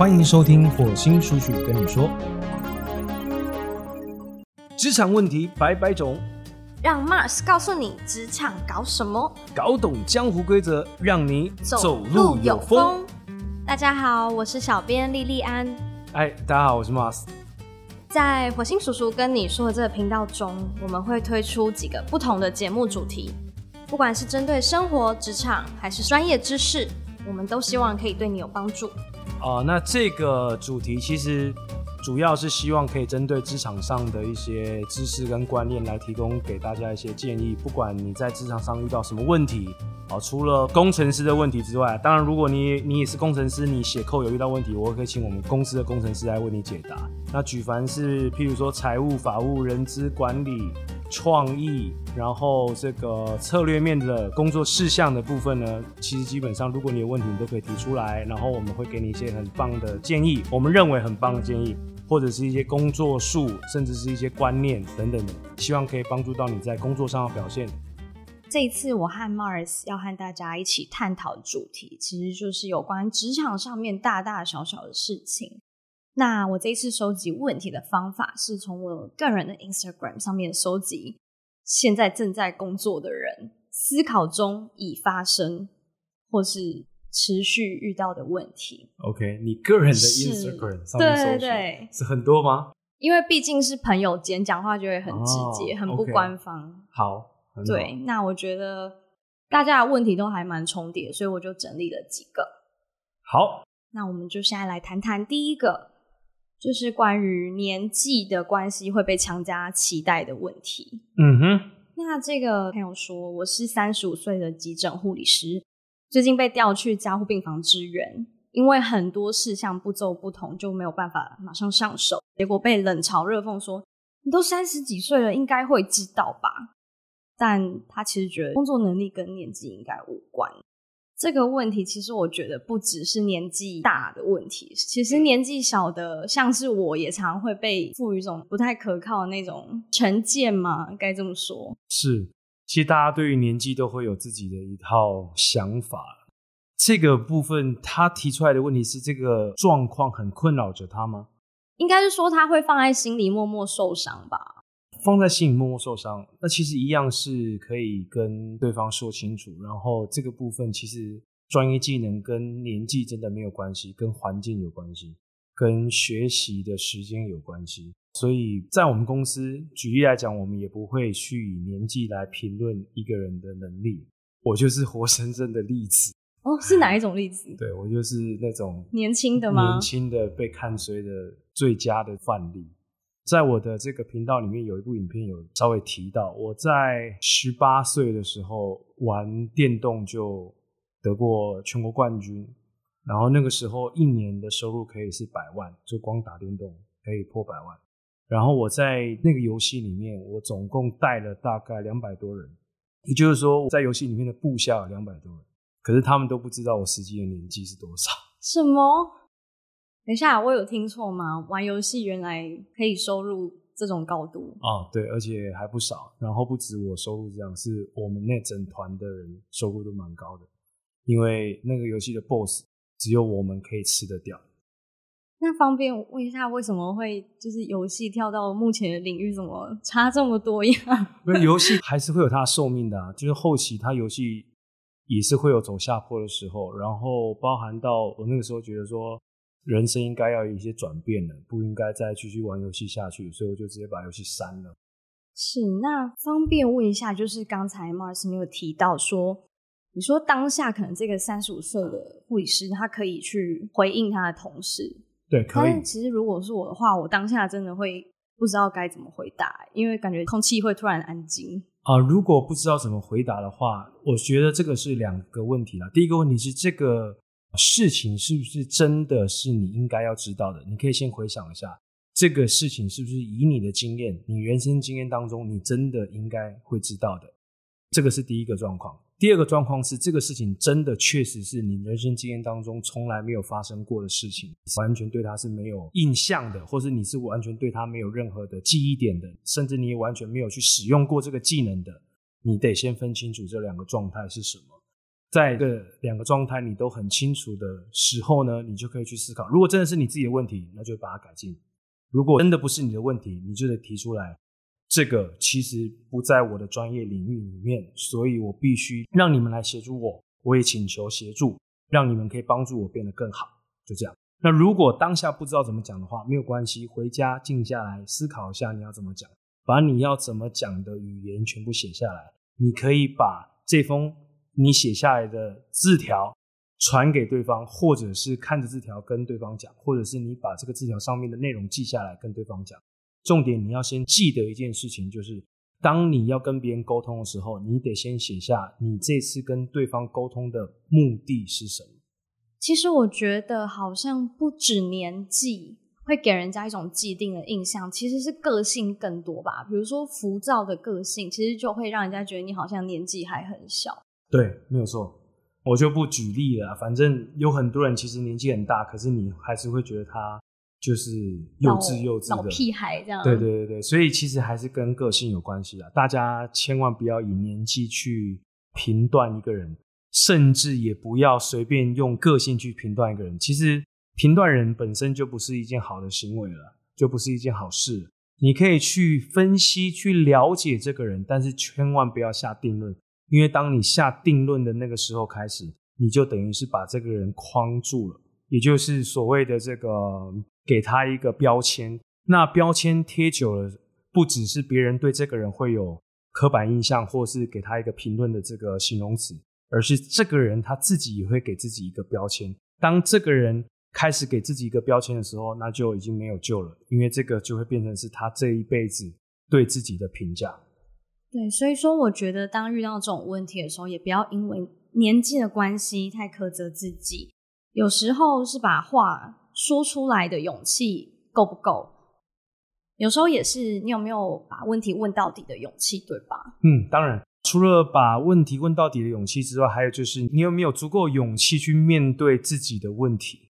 欢迎收听火星叔叔跟你说，职场问题百百种，让 Mars 告诉你职场搞什么，搞懂江湖规则，让你走路有风。大家好，我是小编莉莉安。哎，大家好，我是 Mars。在火星叔叔跟你说的这个频道中，我们会推出几个不同的节目主题，不管是针对生活、职场，还是专业知识，我们都希望可以对你有帮助。啊，那这个主题其实主要是希望可以针对职场上的一些知识跟观念来提供给大家一些建议。不管你在职场上遇到什么问题，好，除了工程师的问题之外，当然如果你你也是工程师，你写扣有遇到问题，我可以请我们公司的工程师来为你解答。那举凡是譬如说财务、法务、人资管理。创意，然后这个策略面的工作事项的部分呢，其实基本上，如果你有问题，你都可以提出来，然后我们会给你一些很棒的建议，我们认为很棒的建议，或者是一些工作术，甚至是一些观念等等的，希望可以帮助到你在工作上的表现。这一次我和 Mars 要和大家一起探讨的主题，其实就是有关职场上面大大小小的事情。那我这一次收集问题的方法是从我个人的 Instagram 上面收集现在正在工作的人思考中已发生或是持续遇到的问题。OK，你个人的 Instagram 上面搜对是很多吗？因为毕竟是朋友间，讲话就会很直接，很不官方。好，对，那我觉得大家的问题都还蛮重叠，所以我就整理了几个。好，那我们就现在来谈谈第一个。就是关于年纪的关系会被强加期待的问题。嗯哼，那这个朋友说，我是三十五岁的急诊护理师，最近被调去加护病房支援，因为很多事项步骤不同，就没有办法马上上手，结果被冷嘲热讽说：“你都三十几岁了，应该会知道吧？”但他其实觉得工作能力跟年纪应该无关。这个问题其实我觉得不只是年纪大的问题，其实年纪小的，像是我也常会被赋予一种不太可靠的那种成见嘛，该这么说。是，其实大家对于年纪都会有自己的一套想法。这个部分他提出来的问题是，这个状况很困扰着他吗？应该是说他会放在心里默默受伤吧。放在心里默默受伤，那其实一样是可以跟对方说清楚。然后这个部分其实专业技能跟年纪真的没有关系，跟环境有关系，跟学习的时间有关系。所以在我们公司举例来讲，我们也不会去以年纪来评论一个人的能力。我就是活生生的例子。哦，是哪一种例子？对我就是那种年轻的吗？年轻的被看衰的最佳的范例。在我的这个频道里面，有一部影片有稍微提到，我在十八岁的时候玩电动就得过全国冠军，然后那个时候一年的收入可以是百万，就光打电动可以破百万。然后我在那个游戏里面，我总共带了大概两百多人，也就是说我，在游戏里面的部下有两百多人，可是他们都不知道我实际的年纪是多少。什么？等一下，我有听错吗？玩游戏原来可以收入这种高度啊？对，而且还不少。然后不止我收入这样，是我们那整团的人收入都蛮高的，因为那个游戏的 BOSS 只有我们可以吃得掉。那方便问一下，为什么会就是游戏跳到目前的领域，怎么差这么多呀？游戏还是会有它的寿命的啊，就是后期它游戏也是会有走下坡的时候，然后包含到我那个时候觉得说。人生应该要有一些转变了，不应该再继续玩游戏下去，所以我就直接把游戏删了。是，那方便问一下，就是刚才 Mars 没有提到说，你说当下可能这个三十五岁的护理师，他可以去回应他的同事，对，可以。其实如果是我的话，我当下真的会不知道该怎么回答，因为感觉空气会突然安静。啊，如果不知道怎么回答的话，我觉得这个是两个问题啦。第一个问题是这个。事情是不是真的是你应该要知道的？你可以先回想一下，这个事情是不是以你的经验、你人生经验当中，你真的应该会知道的？这个是第一个状况。第二个状况是，这个事情真的确实是你人生经验当中从来没有发生过的事情，完全对它是没有印象的，或是你是完全对它没有任何的记忆点的，甚至你也完全没有去使用过这个技能的，你得先分清楚这两个状态是什么。在这两个状态你都很清楚的时候呢，你就可以去思考，如果真的是你自己的问题，那就把它改进；如果真的不是你的问题，你就得提出来。这个其实不在我的专业领域里面，所以我必须让你们来协助我。我也请求协助，让你们可以帮助我变得更好。就这样。那如果当下不知道怎么讲的话，没有关系，回家静下来思考一下你要怎么讲，把你要怎么讲的语言全部写下来。你可以把这封你写下来的字条传给对方，或者是看着字条跟对方讲，或者是你把这个字条上面的内容记下来跟对方讲。重点你要先记得一件事情，就是当你要跟别人沟通的时候，你得先写下你这次跟对方沟通的目的是什么。其实我觉得好像不止年纪会给人家一种既定的印象，其实是个性更多吧。比如说浮躁的个性，其实就会让人家觉得你好像年纪还很小。对，没有错。我就不举例了，反正有很多人其实年纪很大，可是你还是会觉得他。就是幼稚幼稚的屁孩这样，对对对对，所以其实还是跟个性有关系啊。大家千万不要以年纪去评断一个人，甚至也不要随便用个性去评断一个人。其实评断人本身就不是一件好的行为了，就不是一件好事。你可以去分析、去了解这个人，但是千万不要下定论，因为当你下定论的那个时候开始，你就等于是把这个人框住了，也就是所谓的这个。给他一个标签，那标签贴久了，不只是别人对这个人会有刻板印象，或是给他一个评论的这个形容词，而是这个人他自己也会给自己一个标签。当这个人开始给自己一个标签的时候，那就已经没有救了，因为这个就会变成是他这一辈子对自己的评价。对，所以说我觉得当遇到这种问题的时候，也不要因为年纪的关系太苛责自己，有时候是把话。说出来的勇气够不够？有时候也是你有没有把问题问到底的勇气，对吧？嗯，当然，除了把问题问到底的勇气之外，还有就是你有没有足够勇气去面对自己的问题？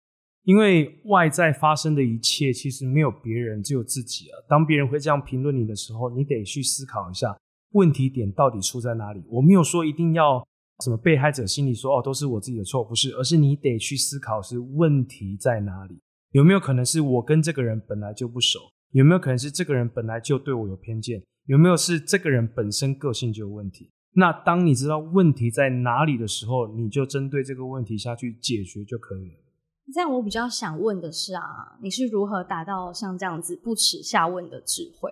因为外在发生的一切其实没有别人，只有自己啊。当别人会这样评论你的时候，你得去思考一下问题点到底出在哪里。我没有说一定要。什么被害者心里说哦都是我自己的错，不是，而是你得去思考是问题在哪里？有没有可能是我跟这个人本来就不熟？有没有可能是这个人本来就对我有偏见？有没有是这个人本身个性就有问题？那当你知道问题在哪里的时候，你就针对这个问题下去解决就可以了。这样我比较想问的是啊，你是如何达到像这样子不耻下问的智慧？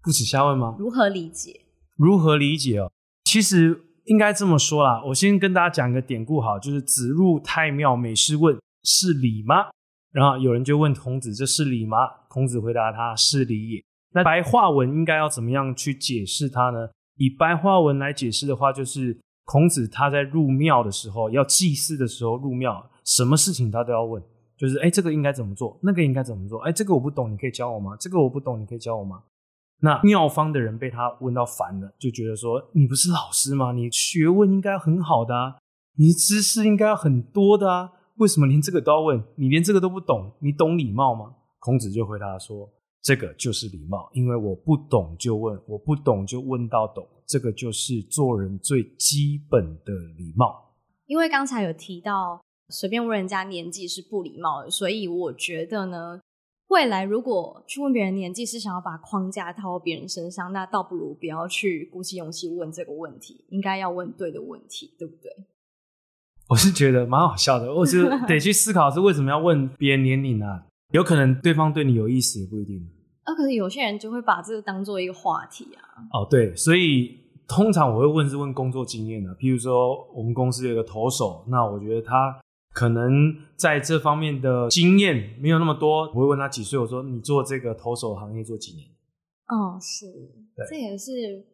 不耻下问吗？如何理解？如何理解哦？其实。应该这么说啦，我先跟大家讲一个典故，好，就是子入太庙，每事问：“是礼吗？”然后有人就问孔子：“这是礼吗？”孔子回答：“他是礼也。”那白话文应该要怎么样去解释它呢？以白话文来解释的话，就是孔子他在入庙的时候，要祭祀的时候入庙，什么事情他都要问，就是哎，这个应该怎么做？那个应该怎么做？哎，这个我不懂，你可以教我吗？这个我不懂，你可以教我吗？那妙方的人被他问到烦了，就觉得说：“你不是老师吗？你学问应该很好的啊，你知识应该很多的啊，为什么连这个都要问？你连这个都不懂，你懂礼貌吗？”孔子就回答说：“这个就是礼貌，因为我不懂就问，我不懂就问到懂，这个就是做人最基本的礼貌。”因为刚才有提到随便问人家年纪是不礼貌的，所以我觉得呢。未来如果去问别人年纪是想要把框架套到别人身上，那倒不如不要去鼓起勇气问这个问题，应该要问对的问题，对不对？我是觉得蛮好笑的，我是 得去思考是为什么要问别人年龄啊？有可能对方对你有意思也不一定。啊，可是有些人就会把这个当做一个话题啊。哦，对，所以通常我会问是问工作经验的，譬如说我们公司有个投手，那我觉得他。可能在这方面的经验没有那么多，我会问他几岁。我说你做这个投手行业做几年？哦，是，这也是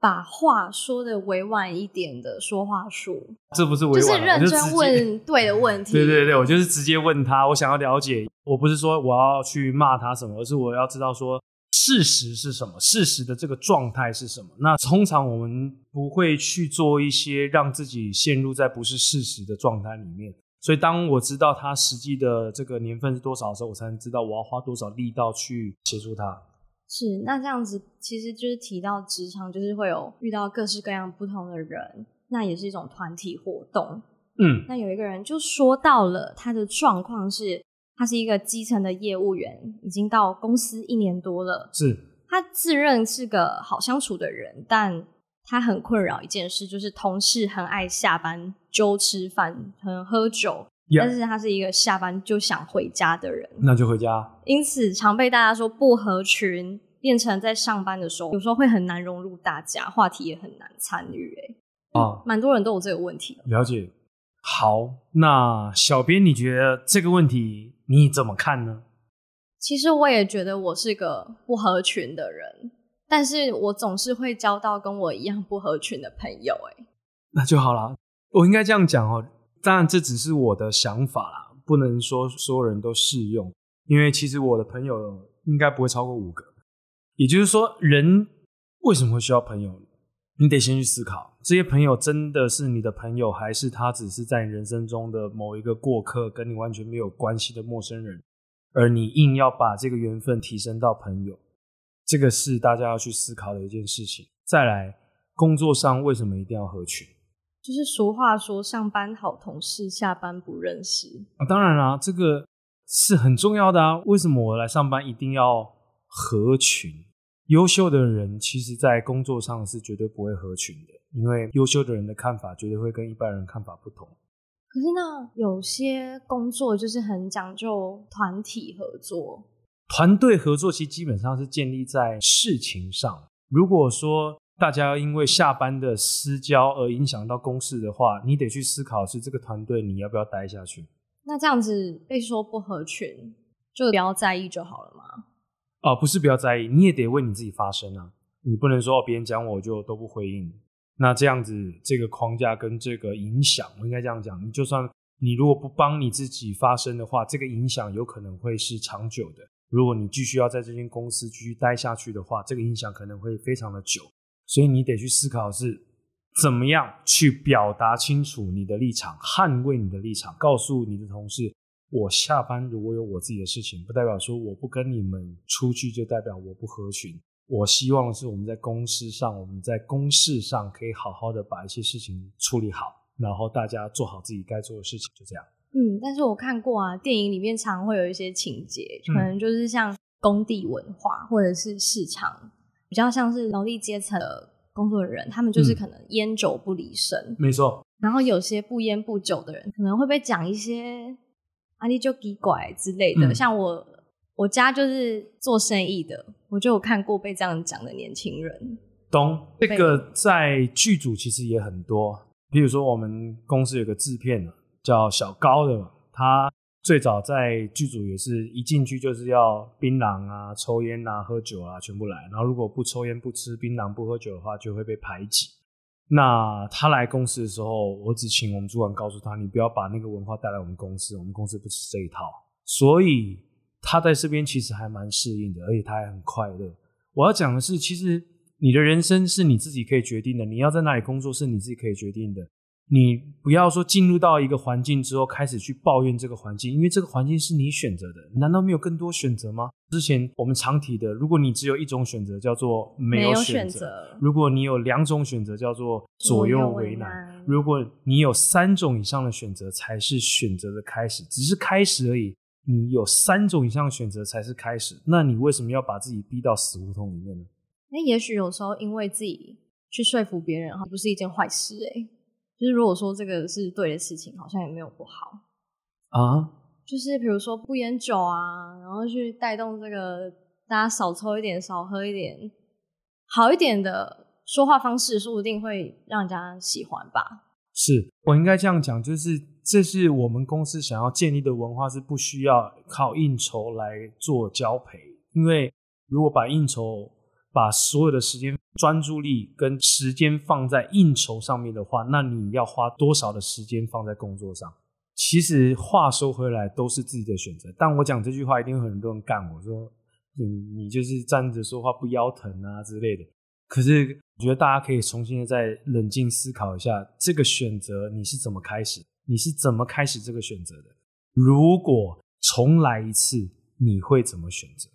把话说的委婉一点的说话术。这不是委婉，就是认真问对的问题。对对对，我就是直接问他，我想要了解，我不是说我要去骂他什么，而是我要知道说事实是什么，事实的这个状态是什么。那通常我们不会去做一些让自己陷入在不是事实的状态里面。所以，当我知道他实际的这个年份是多少的时候，我才能知道我要花多少力道去协助他。是，那这样子其实就是提到职场，就是会有遇到各式各样不同的人。那也是一种团体活动。嗯，那有一个人就说到了他的状况是，他是一个基层的业务员，已经到公司一年多了。是他自认是个好相处的人，但他很困扰一件事，就是同事很爱下班就吃饭，很喝酒，呀但是他是一个下班就想回家的人，那就回家。因此常被大家说不合群，变成在上班的时候有时候会很难融入大家，话题也很难参与。哎，啊，蛮多人都有这个问题的。了解。好，那小编，你觉得这个问题你怎么看呢？其实我也觉得我是个不合群的人，但是我总是会交到跟我一样不合群的朋友。哎，那就好了。我应该这样讲哦，当然这只是我的想法啦，不能说所有人都适用。因为其实我的朋友应该不会超过五个。也就是说，人为什么会需要朋友？你得先去思考，这些朋友真的是你的朋友，还是他只是在你人生中的某一个过客，跟你完全没有关系的陌生人？而你硬要把这个缘分提升到朋友，这个是大家要去思考的一件事情。再来，工作上为什么一定要合群？就是俗话说“上班好同事，下班不认识啊，当然啦、这个是很重要的啊。为什么我来上班一定要合群？优秀的人其实，在工作上是绝对不会合群的，因为优秀的人的看法绝对会跟一般人看法不同。”。可是呢，有些工作就是很讲究团体合作，团队合作其实基本上是建立在事情上。如果说大家因为下班的私交而影响到公事的话，你得去思考是这个团队你要不要待下去。那这样子被说不合群，就不要在意就好了吗。哦，不是不要在意，你也得为你自己发声啊！你不能说哦别人讲我就都不回应。那这样子，这个框架跟这个影响，我应该这样讲，你就算你如果不帮你自己发声的话，这个影响有可能会是长久的。如果你继续要在这间公司继续待下去的话，这个影响可能会非常的久。所以你得去思考是怎么样去表达清楚你的立场，捍卫你的立场，告诉你的同事，我下班如果有我自己的事情，不代表说我不跟你们出去就代表我不合群。我希望是我们在公司上，我们在公事上可以好好的把一些事情处理好，然后大家做好自己该做的事情，就这样。嗯，但是我看过啊，电影里面常会有一些情节，可能就是像工地文化或者是市场，比较像是劳力阶层的工作人，他们就是嗯可能烟酒不离身，没错，然后有些不烟不酒的人，可能会被讲一些啊你就给拐之类的。嗯像我我家就是做生意的，我就有看过被这样讲的年轻人。懂。这个在剧组其实也很多，比如说我们公司有个制片啊叫小高的，他最早在剧组也是一进去就是要槟榔啊、抽烟啊、喝酒啊全部来，然后如果不抽烟、不吃槟榔、不喝酒的话，就会被排挤。那他来公司的时候，我只请我们主管告诉他，你不要把那个文化带来我们公司，我们公司不吃这一套。所以他在这边其实还蛮适应的，而且他还很快乐。我要讲的是，其实你的人生是你自己可以决定的，你要在哪里工作是你自己可以决定的。你不要说进入到一个环境之后开始去抱怨这个环境，因为这个环境是你选择的，难道没有更多选择吗？之前我们常提的，如果你只有一种选择，叫做没有选择，如果你有两种选择，叫做左右为难；难如果你有三种以上的选择，才是选择的开始，只是开始而已。你有三种以上的选择才是开始，那你为什么要把自己逼到死胡同里面呢？那也许有时候因为自己去说服别人，不是一件坏事哎、就是如果说这个是对的事情，好像也没有不好。啊，就是比如说不烟酒啊，然后去带动这个大家少抽一点、少喝一点，好一点的说话方式，说不定会让人家喜欢吧。是我应该这样讲，就是这是我们公司想要建立的文化，是不需要靠应酬来做交配。因为如果把应酬、把所有的时间、专注力跟时间放在应酬上面的话，那你要花多少的时间放在工作上？其实话说回来，都是自己的选择。但我讲这句话，一定会很多人干我说，你你就是站着说话不腰疼啊之类的。可是我觉得大家可以重新的再冷静思考一下，这个选择你是怎么开始？你是怎么开始这个选择的？如果重来一次，你会怎么选择？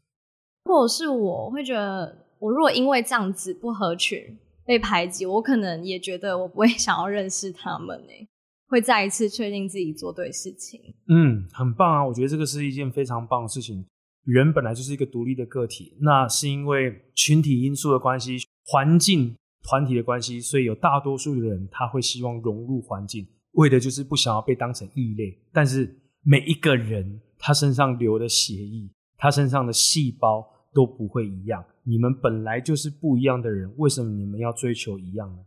或者是我会觉得，我如果因为这样子不合群，被排挤，我可能也觉得我不会 想要认识他们诶，会再一次确定自己做对事情。嗯，很棒啊！我觉得这个是一件非常棒的事情。人本来就是一个独立的个体，那是因为群体因素的关系、环境、团体的关系，所以有大多数的人他会希望融入环境，为的就是不想要被当成异类。但是每一个人他身上流的血液，他身上的细胞都不会一样。你们本来就是不一样的人，为什么你们要追求一样呢？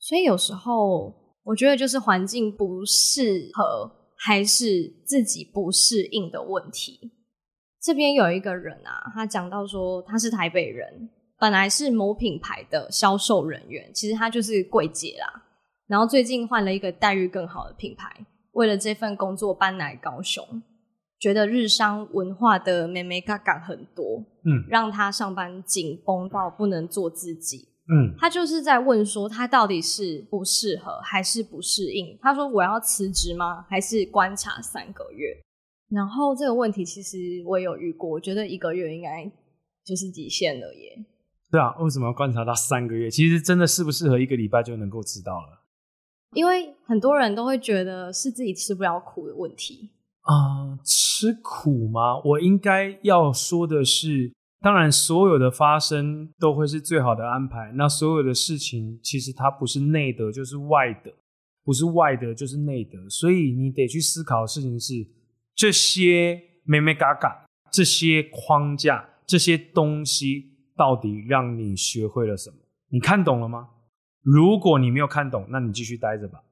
所以有时候我觉得就是环境不适合，还是自己不适应的问题。这边有一个人啊，他讲到说他是台北人，本来是某品牌的销售人员，其实他就是柜姐啦。然后最近换了一个待遇更好的品牌，为了这份工作搬来高雄，觉得日商文化的美美嘎嘎很多，嗯，让他上班紧绷到不能做自己，嗯，他就是在问说他到底是不适合还是不适应？他说我要辞职吗？还是观察三个月？然后这个问题其实我也有遇过，我觉得一个月应该就是极限了耶。对啊，为什么要观察到三个月？其实真的适不适合一个礼拜就能够知道了。因为很多人都会觉得是自己吃不了苦的问题啊，吃苦吗？我应该要说的是，当然所有的发生都会是最好的安排。那所有的事情其实它不是内德就是外德，不是外德就是内德，所以你得去思考的事情是。这些美美嘎嘎，这些框架，这些东西，到底让你学会了什么？你看懂了吗？如果你没有看懂，那你继续待着吧。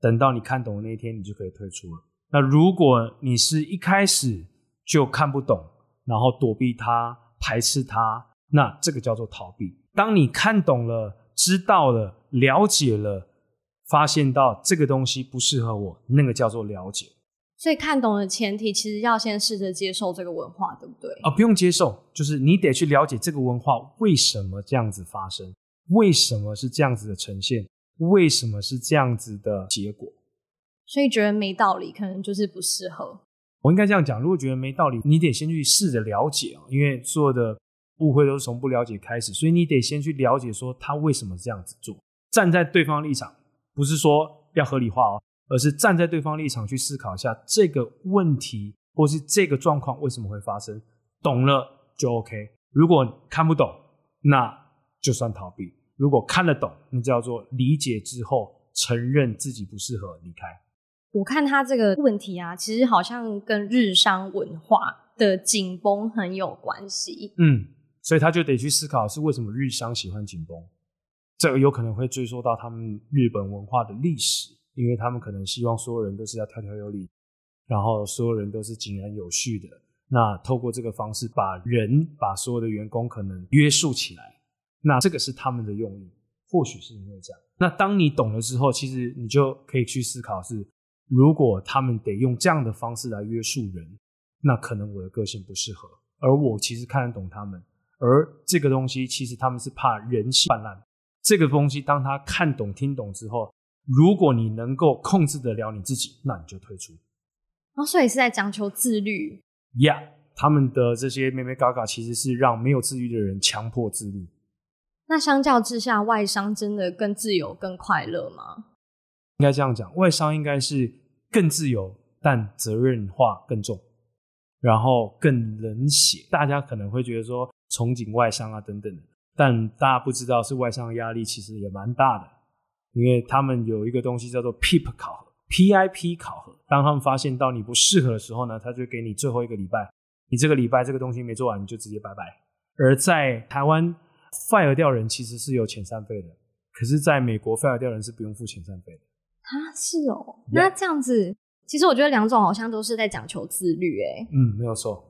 等到你看懂的那一天，你就可以退出了。那如果你是一开始就看不懂，然后躲避它、排斥它，那这个叫做逃避。当你看懂了、知道了、了解了，发现到这个东西不适合我，那个叫做了解。所以看懂的前提，其实要先试着接受这个文化，对不对？啊，不用接受，就是你得去了解这个文化为什么这样子发生，为什么是这样子的呈现，为什么是这样子的结果。所以觉得没道理，可能就是不适合。我应该这样讲，如果觉得没道理，你得先去试着了解哦，因为所有的误会都是从不了解开始，所以你得先去了解说他为什么这样子做，站在对方立场，不是说要合理化哦。而是站在对方立场去思考一下这个问题，或是这个状况为什么会发生，懂了就 OK。如果看不懂，那就算逃避；如果看得懂，那叫做理解之后承认自己不适合离开。我看他这个问题啊，其实好像跟日商文化的紧绷很有关系。嗯，所以他就得去思考是为什么日商喜欢紧绷，这个有可能会追溯到他们日本文化的历史。因为他们可能希望所有人都是要条条有理，然后所有人都是井然有序的。那透过这个方式，把人把所有的员工可能约束起来，那这个是他们的用意，或许是因为这样。那当你懂了之后，其实你就可以去思考：是如果他们得用这样的方式来约束人，那可能我的个性不适合。而我其实看得懂他们，而这个东西其实他们是怕人性泛滥。这个东西当他看懂、听懂之后。如果你能够控制得了你自己，那你就退出。然哦，所以是在讲求自律。Yeah，他们的这些妹妹嘎嘎其实是让没有自律的人强迫自律。那相较之下，外商真的更自由、更快乐吗？应该这样讲，外商应该是更自由，但责任化更重，然后更冷血。大家可能会觉得说憧憬外商啊等等的，但大家不知道是外商压力其实也蛮大的。因为他们有一个东西叫做 PIP 考核，PIP 考核。当他们发现到你不适合的时候呢，他就给你最后一个礼拜，你这个礼拜这个东西没做完，你就直接拜拜。而在台湾，fire 掉人其实是有遣散费的，可是在美国 fire 掉人是不用付遣散费的。啊，是哦。那这样子，其实我觉得两种好像都是在讲求自律，哎。嗯，没有错。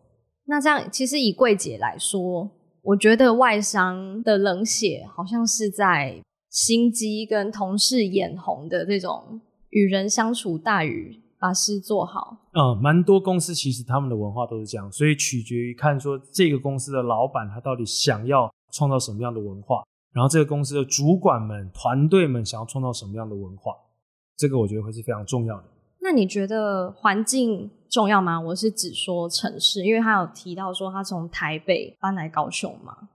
那这样，其实以柜姐来说，我觉得外商的冷血好像是在。心机跟同事眼红的这种与人相处大于把事做好。嗯，蛮多公司其实他们的文化都是这样，所以取决于看说这个公司的老板他到底想要创造什么样的文化，然后这个公司的主管们、团队们想要创造什么样的文化，这个我觉得会是非常重要的。那你觉得环境重要吗？我是指说城市，因为他有提到说他从台北搬来高雄嘛。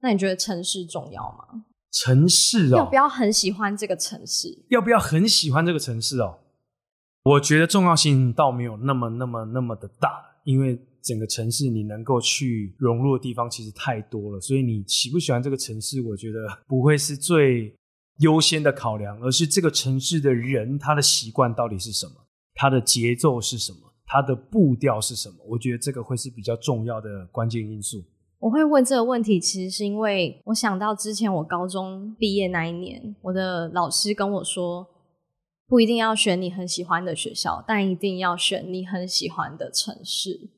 那你觉得城市重要吗？城市哦，要不要很喜欢这个城市？要不要很喜欢这个城市哦？我觉得重要性倒没有那么、那么、那么的大，因为整个城市你能够去融入的地方其实太多了，所以你喜不喜欢这个城市，我觉得不会是最优先的考量，而是这个城市的人他的习惯到底是什么，他的节奏是什么，他的步调是什么？我觉得这个会是比较重要的关键因素。我会问这个问题，其实是因为我想到之前我高中毕业那一年，我的老师跟我说，不一定要选你很喜欢的学校，但一定要选你很喜欢的城市。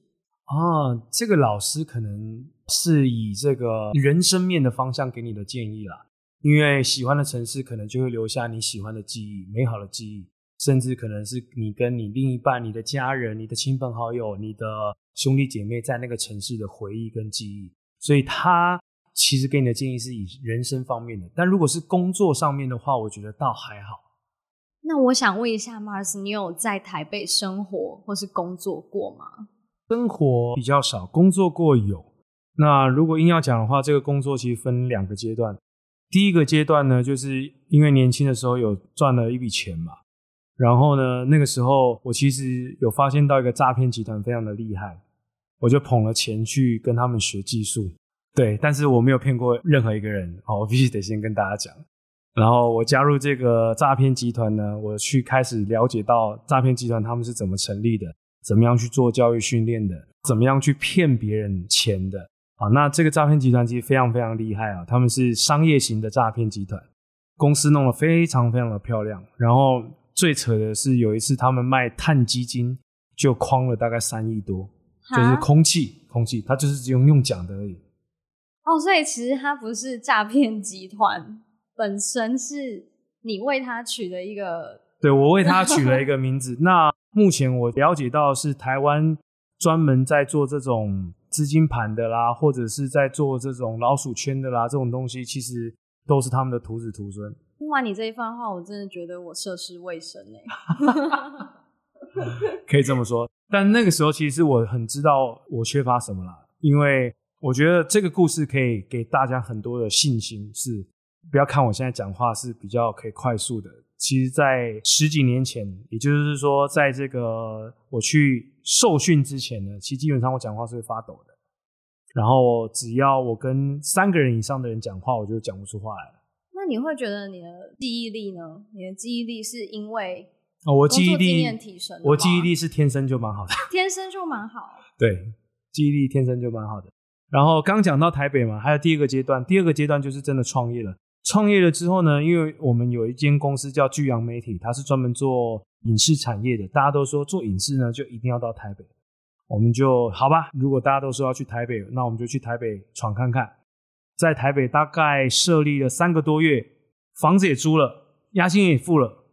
哦，这个老师可能是以这个人生面的方向给你的建议啦，因为喜欢的城市可能就会留下你喜欢的记忆、美好的记忆，甚至可能是你跟你另一半、你的家人、你的亲朋好友、你的。兄弟姐妹在那个城市的回忆跟记忆，所以他其实给你的建议是以人生方面的。但如果是工作上面的话，我觉得倒还好。那我想问一下，Mars，你有在台北生活或是工作过吗？生活比较少，工作过有。那如果硬要讲的话，这个工作其实分两个阶段。第一个阶段呢，就是因为年轻的时候有赚了一笔钱嘛。然后呢，那个时候我其实有发现到一个诈骗集团非常的厉害，我就捧了钱去跟他们学技术。对，但是我没有骗过任何一个人。好，我必须得先跟大家讲。然后我加入这个诈骗集团呢，我去开始了解到诈骗集团他们是怎么成立的，怎么样去做教育训练的，怎么样去骗别人钱的。啊，那这个诈骗集团其实非常非常厉害啊，他们是商业型的诈骗集团，公司弄得非常非常的漂亮，然后。最扯的是有一次他们卖碳基金，就框了大概三亿多，就是空气，空气，他就是只用用讲的而已。哦，所以其实他不是诈骗集团本身，是你为他取的一个。对，我为他取了一个 名字。那目前我了解到是台湾专门在做这种资金盘的啦，或者是在做这种老鼠圈的啦，这种东西其实都是他们的徒子徒孙。听完你这一番话，我真的觉得我涉世未深哎。可以这么说，但那个时候其实我很知道我缺乏什么啦，因为我觉得这个故事可以给大家很多的信心。是不要看我现在讲话是比较可以快速的，其实，在十几年前，也就是说，在这个我去受训之前呢，其实基本上我讲话是会发抖的。然后只要我跟三个人以上的人讲话，我就讲不出话来了。那你会觉得你的记忆力呢？你的记忆力是因为哦，我记忆力提升，我记忆力是天生就蛮好的，天生就蛮好。对，记忆力天生就蛮好的。然后刚讲到台北嘛，还有第二个阶段，第二个阶段就是真的创业了。创业了之后呢，因为我们有一间公司叫巨阳媒体，它是专门做影视产业的。大家都说做影视呢，就一定要到台北。我们就好吧，如果大家都说要去台北，那我们就去台北闯看看。在台北大概设立了三个多月，房子也租了，押金也付了。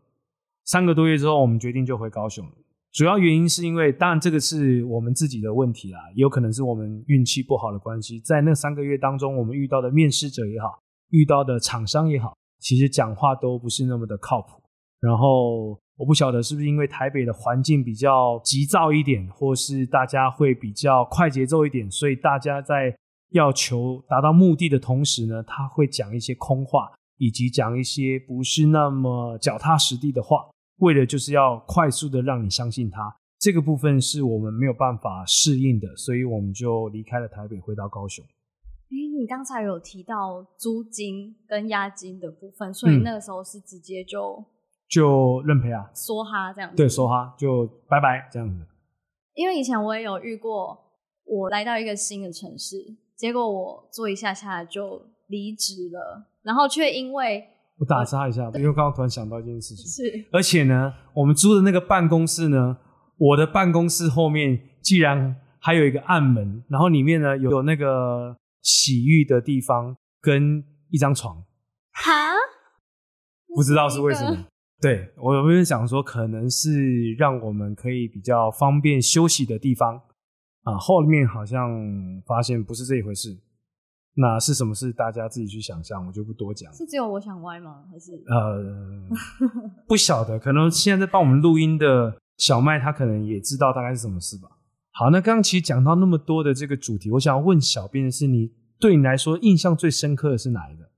三个多月之后，我们决定就回高雄。主要原因是因为，当然这个是我们自己的问题啦，也有可能是我们运气不好的关系。在那三个月当中，我们遇到的面试者也好，遇到的厂商也好，其实讲话都不是那么的靠谱。然后我不晓得是不是因为台北的环境比较急躁一点，或是大家会比较快节奏一点，所以大家在。要求达到目的的同时呢，他会讲一些空话，以及讲一些不是那么脚踏实地的话，为了就是要快速的让你相信他。这个部分是我们没有办法适应的，所以我们就离开了台北，回到高雄。哎，你刚才有提到租金跟押金的部分，所以那个时候是直接就就认赔啊，梭哈这样子。对，梭哈就拜拜这样子。因为以前我也有遇过，我来到一个新的城市。结果我做一下下就离职了，然后却因为我打岔一下，因为刚刚突然想到一件事情，是而且呢，我们租的那个办公室呢，我的办公室后面既然还有一个暗门，然后里面呢有那个洗浴的地方跟一张床，哈，不知道是为什么。对我有没有想说，可能是让我们可以比较方便休息的地方。啊，后面好像发现不是这一回事，那是什么事？大家自己去想象，我就不多讲。是只有我想歪吗？还是呃，不晓得，可能现在在帮我们录音的小麦，他可能也知道大概是什么事吧。好，那刚刚其实讲到那么多的这个主题，我想要问小编的是，你对你来说印象最深刻的是哪一个？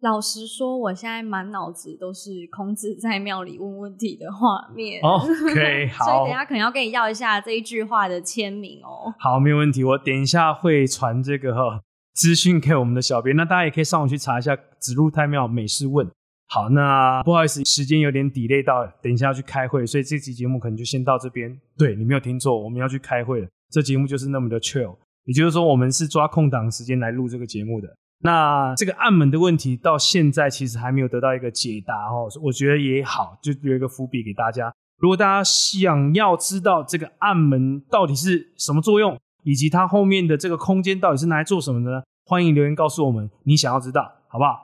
老实说，我现在满脑子都是孔子在庙里问问题的画面。OK，所以等一下可能要跟你要一下这一句话的签名哦。好，没有问题。我等一下会传这个哈资讯给我们的小编，那大家也可以上网去查一下“子路太庙美事问”。好，那不好意思，时间有点 delay 到，等一下要去开会，所以这期节目可能就先到这边。对你没有听错，我们要去开会了。这节目就是那么的 chill，也就是说，我们是抓空档时间来录这个节目的。那这个暗门的问题到现在其实还没有得到一个解答哦，我觉得也好，就留一个伏笔给大家。如果大家想要知道这个暗门到底是什么作用，以及它后面的这个空间到底是拿来做什么的呢？欢迎留言告诉我们你想要知道，好不好？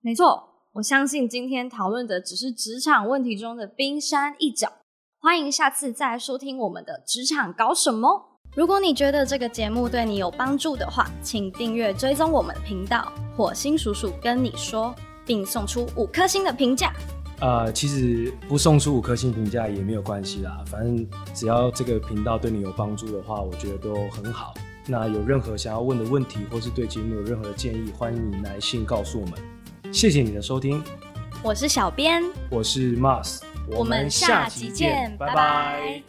没错，我相信今天讨论的只是职场问题中的冰山一角。欢迎下次再来收听我们的职场搞什么。如果你觉得这个节目对你有帮助的话，请订阅追踪我们的频道“火星叔叔跟你说”，并送出五颗星的评价。呃，其实不送出五颗星评价也没有关系啦，反正只要这个频道对你有帮助的话，我觉得都很好。那有任何想要问的问题，或是对节目有任何的建议，欢迎你来信告诉我们。谢谢你的收听，我是小编，我是 Mars，我们下集见，拜拜